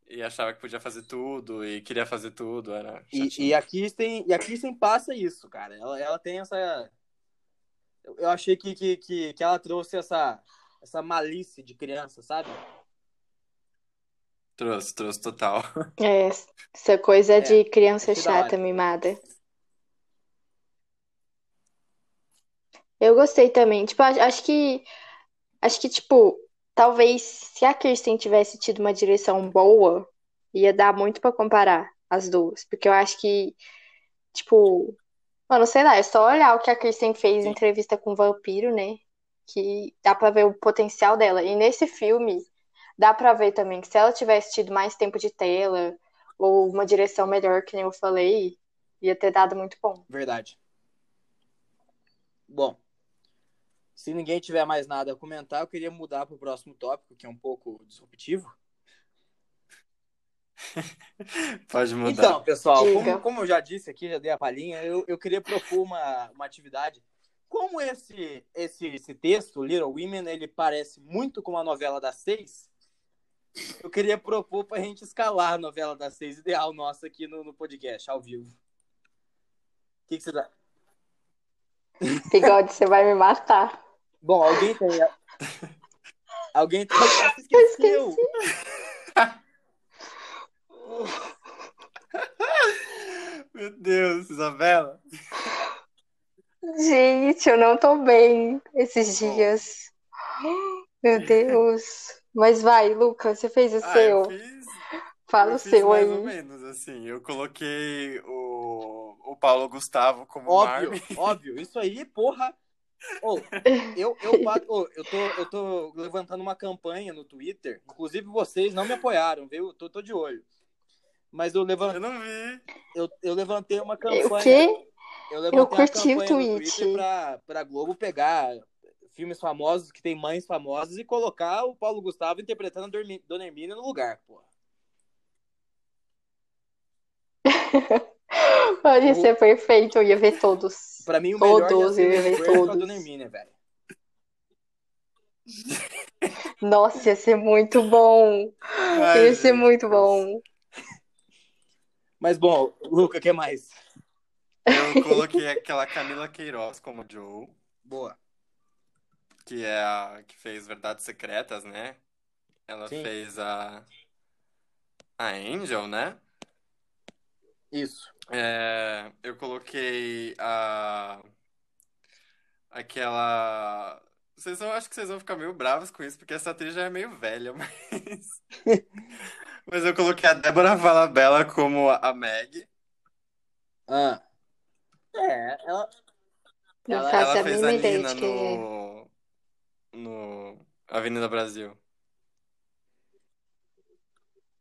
e achava que podia fazer tudo e queria fazer tudo. Era E, e a Kirsten, e a Kirsten passa isso, cara. Ela, ela tem essa. Eu, achei que, que, que, que ela trouxe essa, essa malícia de criança, sabe? Trouxe, trouxe total. É, essa coisa É, de criança hora. chata, mimada. Eu gostei também. Tipo, acho que. Acho que, tipo, talvez se a Kirsten tivesse tido uma direção boa, ia dar muito pra comparar as duas. Porque eu acho que, tipo. Mano, sei lá, é só olhar o que a Kirsten fez em entrevista com o Vampiro, né? Que dá pra ver o potencial dela. E nesse filme, dá pra ver também que se ela tivesse tido mais tempo de tela, ou uma direção melhor, que nem eu falei, ia ter dado muito bom. Verdade. Bom, se ninguém tiver mais nada a comentar, eu queria mudar para o próximo tópico, que é um pouco disruptivo. Pode mudar. Então, pessoal, como, como, eu já disse aqui, já dei a palhinha, eu, eu queria propor uma, uma atividade. Como esse, esse, esse texto, Little Women, ele parece muito com a novela das seis, eu queria propor para a gente escalar a novela das seis ideal nossa aqui no, no podcast, ao vivo. O que, que você dá? Bigode, você vai me matar. Bom, alguém tem. Alguém tem. Você esqueceu. Meu Deus, Isabela. Gente, eu não tô bem esses dias. Meu Deus. Mas vai, Lucas, você fez o ah, seu. Eu fiz, Fala eu o seu mais aí. ou menos, assim. Eu coloquei o, o Paulo Gustavo como Óbvio, Marmy. óbvio. Isso aí, porra. Oh, eu, eu, oh, eu, tô, eu tô levantando uma campanha no Twitter. Inclusive, vocês não me apoiaram, viu? Eu tô, tô de olho. Mas eu levantei. Eu não vi. Eu, eu levantei uma campanha. O quê? Eu levantei Eu curti uma o campanha no tweet. Twitter pra, pra Globo pegar filmes famosos que tem mães famosas e colocar o Paulo Gustavo interpretando a Dona Hermínia no lugar, porra. Pode ser perfeito, eu ia ver todos. Pra mim, o melhor Todos, ia eu ia ser ver todos. Dona Hermínia, velho. Nossa, ia ser muito bom. Ai, Ia ser muito bom. Mas, bom, Luca, o que mais? Eu coloquei aquela Camila Queiroz como Joe, Boa. que é a que fez Verdades Secretas, né? Ela Sim. fez a a Angel, né? Isso. É, eu coloquei a aquela vocês vão, acho que vocês vão ficar meio bravos com isso, porque essa atriz já é meio velha, mas mas eu coloquei a Débora Falabella como a Meg. Ah. É, ela. Não Ela- faço Ela a fez mínima a ideia Nina de quem é. no no Avenida Brasil.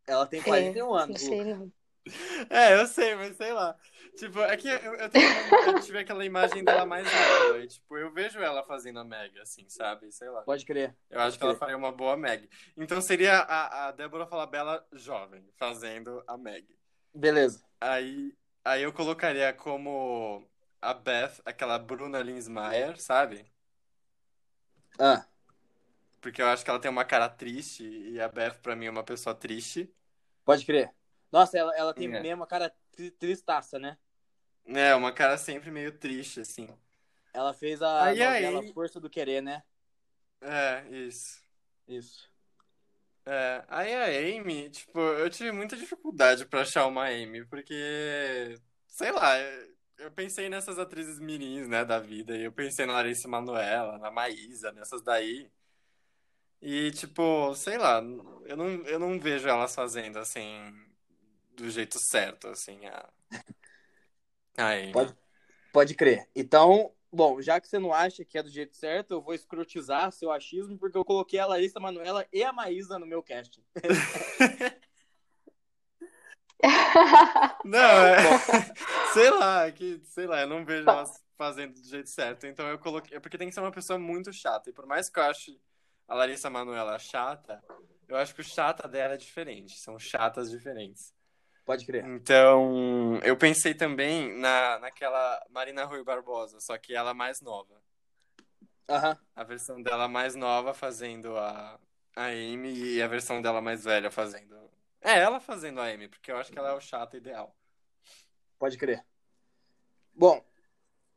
Ela tem É, 41 não anos, sei Luca. não. É, eu sei, mas sei lá. Tipo, é que eu, eu, tenho- eu tive aquela imagem dela mais nova. E, tipo, eu vejo ela fazendo a Meg, assim, sabe? Sei lá. Pode crer. Eu acho que ela faria uma boa Meg. Então seria a, a Débora Falabella jovem, fazendo a Meg. Beleza. Aí, aí eu colocaria como a Beth, aquela Bruna Linsmeyer, sabe? Ah, Porque eu acho que ela tem uma cara triste e a Beth, pra mim, é uma pessoa triste. pode crer. Nossa, ela, ela tem É. mesmo a cara tri- tristaça, né? É, uma cara sempre meio triste, assim. Ela fez a Aí, novela aí. Força do Querer, né? É, isso. Isso. É, aí a Amy, tipo, eu tive muita dificuldade pra achar uma Amy, porque, sei lá, eu pensei nessas atrizes mirins, né, da vida, e eu pensei na Larissa Manoela, na Maísa, nessas daí, e, tipo, sei lá, eu não, eu não vejo elas fazendo, assim, do jeito certo, assim, a, a Amy. Pode- Pode crer. Então, bom, já que você não acha que é do jeito certo, eu vou escrotizar seu achismo, porque eu coloquei a Larissa Manoela e a Maísa no meu casting. Não, é. Sei lá, que, sei lá, eu não vejo elas fazendo do jeito certo. Então eu coloquei. é Porque tem que ser uma pessoa muito chata. E por mais que eu ache a Larissa Manoela chata, eu acho que o chata dela é diferente. São chatas diferentes. Pode crer. Então, eu pensei também na, naquela Marina Rui Barbosa, só que ela mais nova. Aham. A versão dela mais nova fazendo a, a Amy e a versão dela mais velha fazendo. É, ela fazendo a Amy, porque eu acho que ela é o chato ideal. Pode crer. Bom,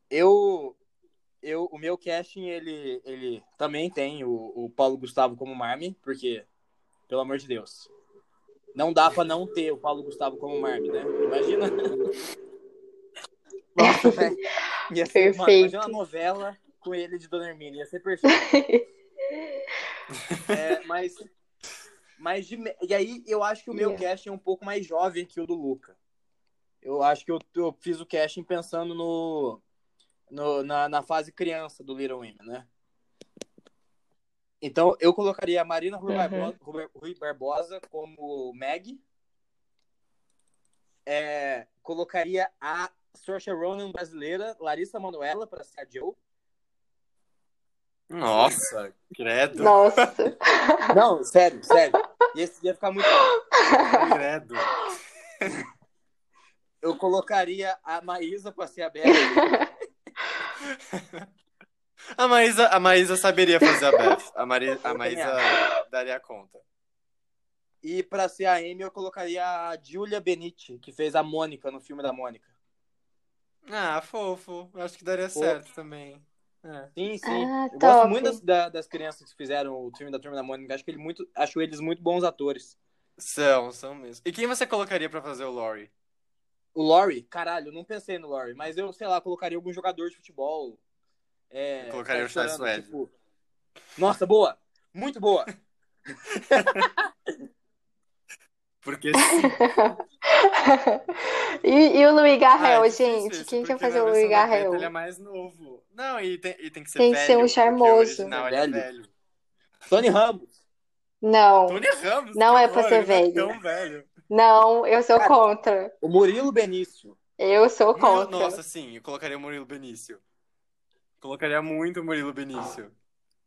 eu, eu o meu casting ele, ele também tem o, o Paulo Gustavo como Marmy, porque pelo amor de Deus, não dá pra não ter o Paulo Gustavo como Marmy, né? Imagina. Nossa, velho. Ia ser, mano, Perfeito. imagina uma novela com ele de Dona Hermínia. Ia ser perfeito. é, mas. mas de, e aí eu acho que o meu Yeah. casting é um pouco mais jovem que o do Luca. Eu acho que eu, eu fiz o casting pensando no, no na, na fase criança do Little Women, né? Então eu colocaria a Marina Rui, Uhum. Barbosa, Rui- Barbosa como Meg. É, colocaria a Saoirse Ronan brasileira, Larissa Manoela, para ser a Joe. Nossa, credo, Nossa. Não, sério, sério. E esse ia ficar muito credo. Eu colocaria a Maísa para ser a Bela. A Maísa, a Maísa saberia fazer a Beth. A, Mari, a Maísa daria conta. E para ser a Amy, eu colocaria a Julia Benitti, que fez a Mônica no filme da Mônica. Ah, fofo. Acho que daria Fofo. certo também. É. Sim, sim. Ah, eu top. gosto muito das, da- das crianças que fizeram o filme da Turma da Mônica. Acho, que ele muito, acho eles muito bons atores. São, são mesmo. E quem você colocaria pra fazer o Laurie? O Laurie, caralho, eu não pensei no Laurie, mas eu, sei lá, colocaria algum jogador de futebol. É, Eu colocaria tá o Charles Suede. tipo... Nossa, boa! Muito boa! Porque sim. e, e o Luiz Ah, Garrel, é difícil gente? Quem quer fazer o Luiz Garrel? Ele é mais novo. Não, e tem, e tem que ser Tem que velho. ser um charmoso. O original ele é Velho. Tony Ramos. Não, Tony Ramos? Não que é pra ser não é velho. tão velho. não, eu sou Cara, contra. O Murilo Benício. Eu sou Murilo- contra. Nossa, sim, eu colocaria o Murilo Benício. Colocaria muito o Murilo Benício.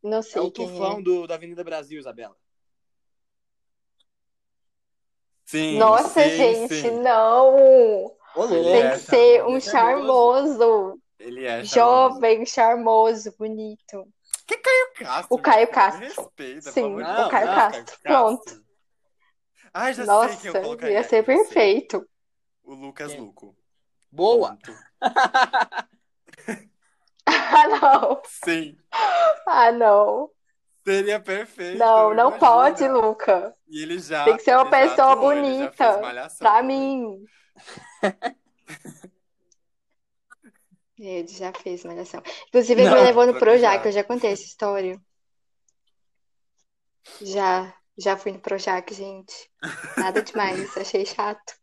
Não É sei o quem tufão é. do, da Avenida Brasil, Isabela. Sim, Nossa, sim, gente, sim. não! Ele Tem é que ser um charmoso, Ele é charmoso. jovem, charmoso, bonito. Caio Castro. O Caio Castro. Respeita, Sim, pelo amor de o Deus. Caio Castro, pronto. Ai, já sei Nossa, quem eu colocaria. ia ser sei. perfeito. O Lucas Quem? Luco. Boa! Ah, não. Sim, Ah, não. seria perfeito. Não, não imagina. pode, Luca. E ele já. Tem que ser uma pessoa atuou, bonita. Pra mim. Ele já fez malhação. Inclusive, ele Não, me levou no Projac, já. eu já contei essa história. Já, já fui no Projac, gente. Nada demais, achei chato.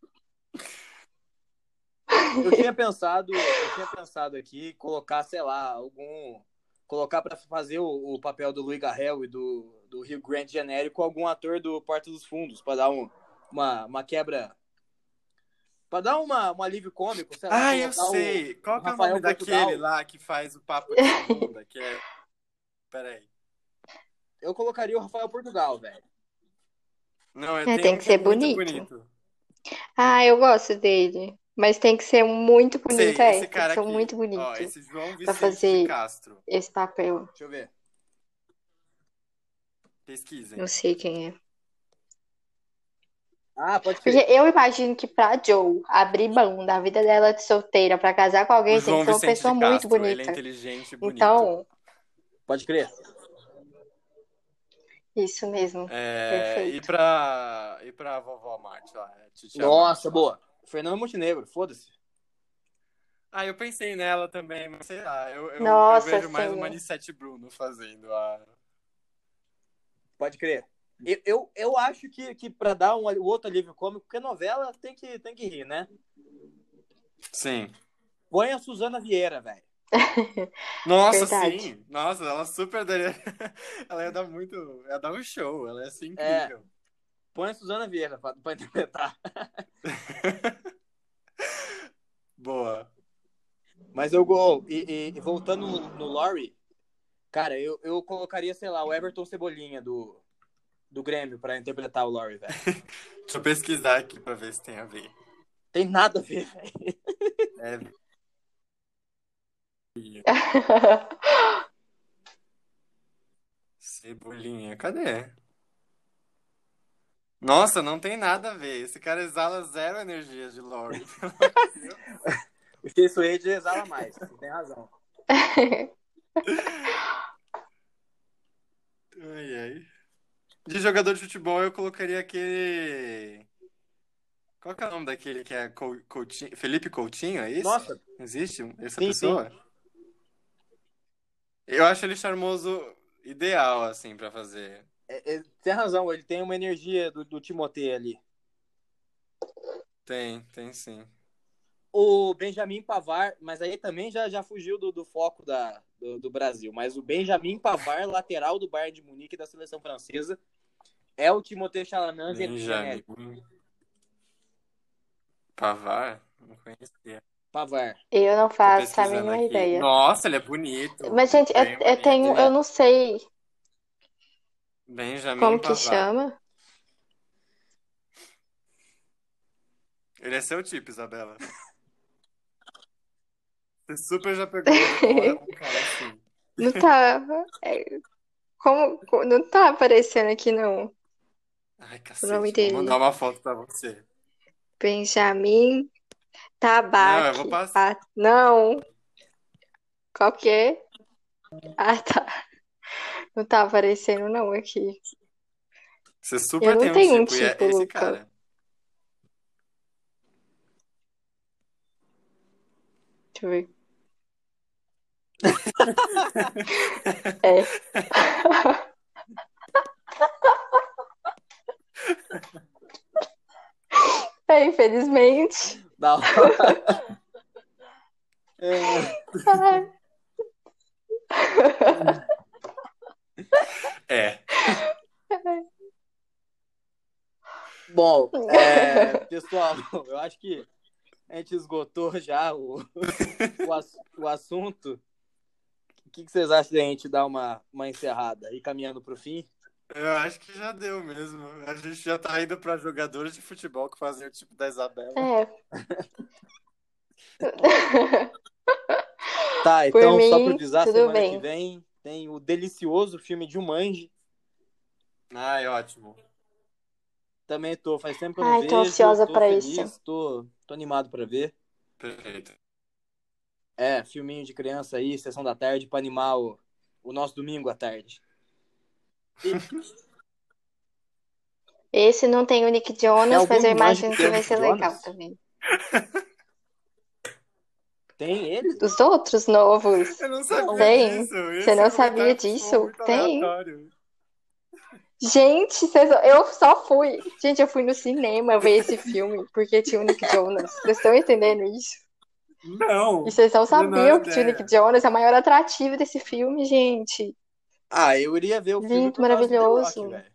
Eu tinha pensado, eu tinha pensado aqui colocar, sei lá, algum. Colocar pra fazer o, o papel do Luiz Garrel e do, do Rio Grande genérico algum ator do Porta dos Fundos, pra dar um, uma, uma quebra. Pra dar uma, um alívio cômico, sei lá. Ah, eu sei. Qual que é o nome Portugal. daquele lá que faz o papo de segunda? Que é. Peraí. Eu colocaria o Rafael Portugal, velho. Não, eu É, tenho tem um que ser é muito bonito. Ah, eu gosto dele. Mas tem que ser muito Sei, bonito, é. esse Tem que cara ser aqui. muito bonito Ó, esse João pra Vicente fazer- de Castro. esse papel. Deixa eu ver. Pesquisem. Não sei quem é. Ah, pode Porque crer. eu imagino que pra Joe abrir mão da vida dela de solteira pra casar com alguém tem que ser uma pessoa de muito Castro, ele é bonita. inteligente e bonito. Então, Pode crer. isso mesmo. É, Perfeito. e pra, e pra vovó Marte lá, é, Nossa, Marte. boa. Fernando Montenegro, foda-se. Ah, eu pensei nela também, mas sei lá, eu, eu, eu Nossa, vejo mais sim. uma Anissete Bruno fazendo a... Pode crer. Eu, eu, eu acho que, que pra dar um, o outro alívio cômico, porque novela tem que, tem que rir, né? Sim. Põe a Suzana Vieira, velho. Nossa, Verdade. sim. Nossa, ela super daria... Ela ia dar muito... Ia dar um show, ela ia ser incrível. Põe a Suzana Vieira pra, pra interpretar. Boa. Mas eu go. E, e- e voltando no, no Laurie, cara, eu, eu colocaria, sei lá, o Everton Cebolinha do, do Grêmio pra interpretar o Laurie, velho. Deixa eu pesquisar aqui pra ver se tem a ver. Tem nada a ver, velho. É... Cebolinha, cadê? Nossa, não tem nada a ver. Esse cara exala zero energia de Lori. O Chase Suede exala mais. Você tem razão. Ai, ai. De jogador de futebol, eu colocaria aquele. Qual que é o nome daquele que é Cou- Coutinho? Felipe Coutinho, é isso? Nossa, Existe essa Sim, pessoa? Eu acho ele charmoso ideal, assim, pra fazer. É, é, tem razão, ele tem uma energia do, do Timothée ali. Tem, tem sim. O Benjamin Pavar, mas aí também já, já fugiu do, do foco da, do, do Brasil. Mas o Benjamin Pavar, lateral do Bayern de Munique da seleção francesa, é o Timothée Chalamet Benjamin genérico. Pavar? Não conhecia. Pavar. Eu não faço a mínima aqui. ideia. Nossa, ele é bonito. Mas, gente, eu, Bem eu bonito. tenho. é. Eu não sei Benjamin como que Pavar. chama. Ele é seu tipo, Isabela. Você super já pegou um cara assim. Não tá. é, como, co- não tá aparecendo aqui, não. Ai, O nome cacete. Vou dele. mandar uma foto pra você. Benjamin Não, eu vou passar. Ah, não. Qual que é? Ah, tá. Não tá aparecendo, não, aqui. Você super Eu tem não um tenho um tipo, e é tipo, esse Luca. cara. Deixa eu ver. É. É, infelizmente. Da hora. É, Ai. É. Bom, é, pessoal, eu acho que a gente esgotou já o, o, o assunto. O que, que vocês acham da gente dar uma, uma encerrada e caminhando para o fim? Eu acho que já deu mesmo. A gente já tá indo pra jogadores de futebol que fazem o tipo da Isabela. É. Tá, então só mim, para avisar, semana bem. que vem tem o delicioso filme de Jumanji. Ai, ótimo. Também tô, faz tempo que eu não Ai, vejo, tô ansiosa tô pra feliz, isso. tô, tô animado para ver. Perfeito. É, filminho de criança aí, sessão da tarde, para animar o, o nosso domingo à tarde. E Esse não tem o Nick Jonas, algum mas eu imagino que vai ser legal Jonas? também. tem ele? Os outros novos. Eu não sabia Tem. disso. Esse Você não comentário sabia disso? Tem. aleatório. Gente, vocês- eu só fui. Gente, eu fui no cinema ver esse filme porque tinha o Nick Jonas. Vocês estão entendendo isso? Não. E vocês não sabiam que tinha o. Nick Jonas, é o maior atrativo desse filme, gente. Ah, eu iria ver o filme Lindo, maravilhoso. Rock,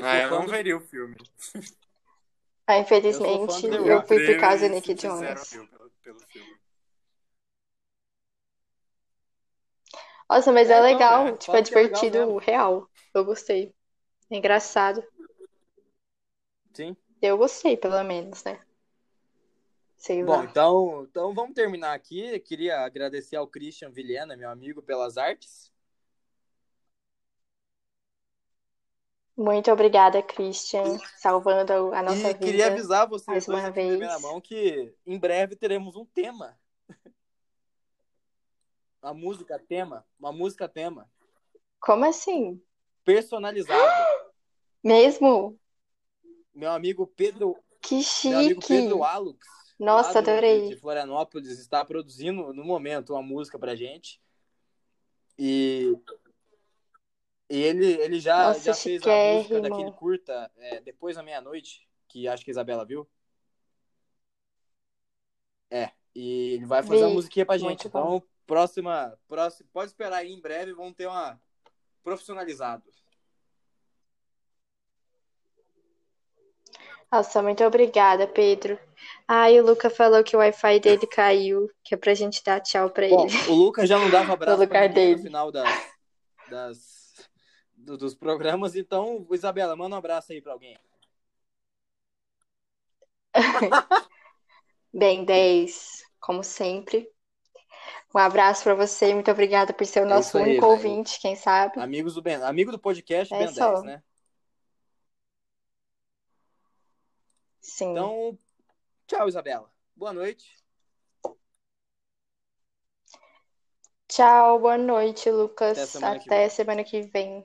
Ah, eu não veria o filme. Ah, Eu infelizmente, eu Rock. fui por causa do Nick Jonas. pelo, pelo filme. Nossa, mas É, é legal, é, tipo, é é legal divertido real. Eu gostei. É engraçado. Sim. Eu gostei, pelo menos, né? Sei Bom, lá. então, então vamos terminar aqui. Eu queria agradecer ao Christian Vilhena, meu amigo, pelas artes. Muito obrigada, Christian, salvando a nossa e queria vida. avisar vocês mais dois uma em primeira vez. mão que em breve teremos um tema. Uma música tema, uma música tema Como assim? personalizada. Mesmo? Meu amigo Pedro, Que meu amigo chique! Pedro Alux, Nossa, adorei. de Florianópolis, está produzindo no momento uma música pra gente. E, e ele, ele já, Nossa, já fez a música daquele curta é, Depois da Meia-Noite, que acho que a Isabela viu. É, e ele vai fazer Vi. uma musiquinha pra gente. Muito bom. Então, próxima, próxima, pode esperar aí, em breve vamos ter uma profissionalizado. Nossa, muito obrigada, Pedro. Ai, o Luca falou que o Wi-Fi dele caiu, que é pra gente dar tchau pra Bom, ele. o Lucas já não dava abraço No lugar no final das, das- do- dos programas, então, Isabela, manda um abraço aí pra alguém. Bem, 10, como sempre. Um abraço pra você, muito obrigada por ser o É nosso aí, único velho. ouvinte, quem sabe. Amigos do Ben, amigo do podcast É Ben só. 10, né? Sim. Então, tchau, Isabela. Boa noite. Tchau, boa noite, Lucas. Até semana que Até vem. semana que vem.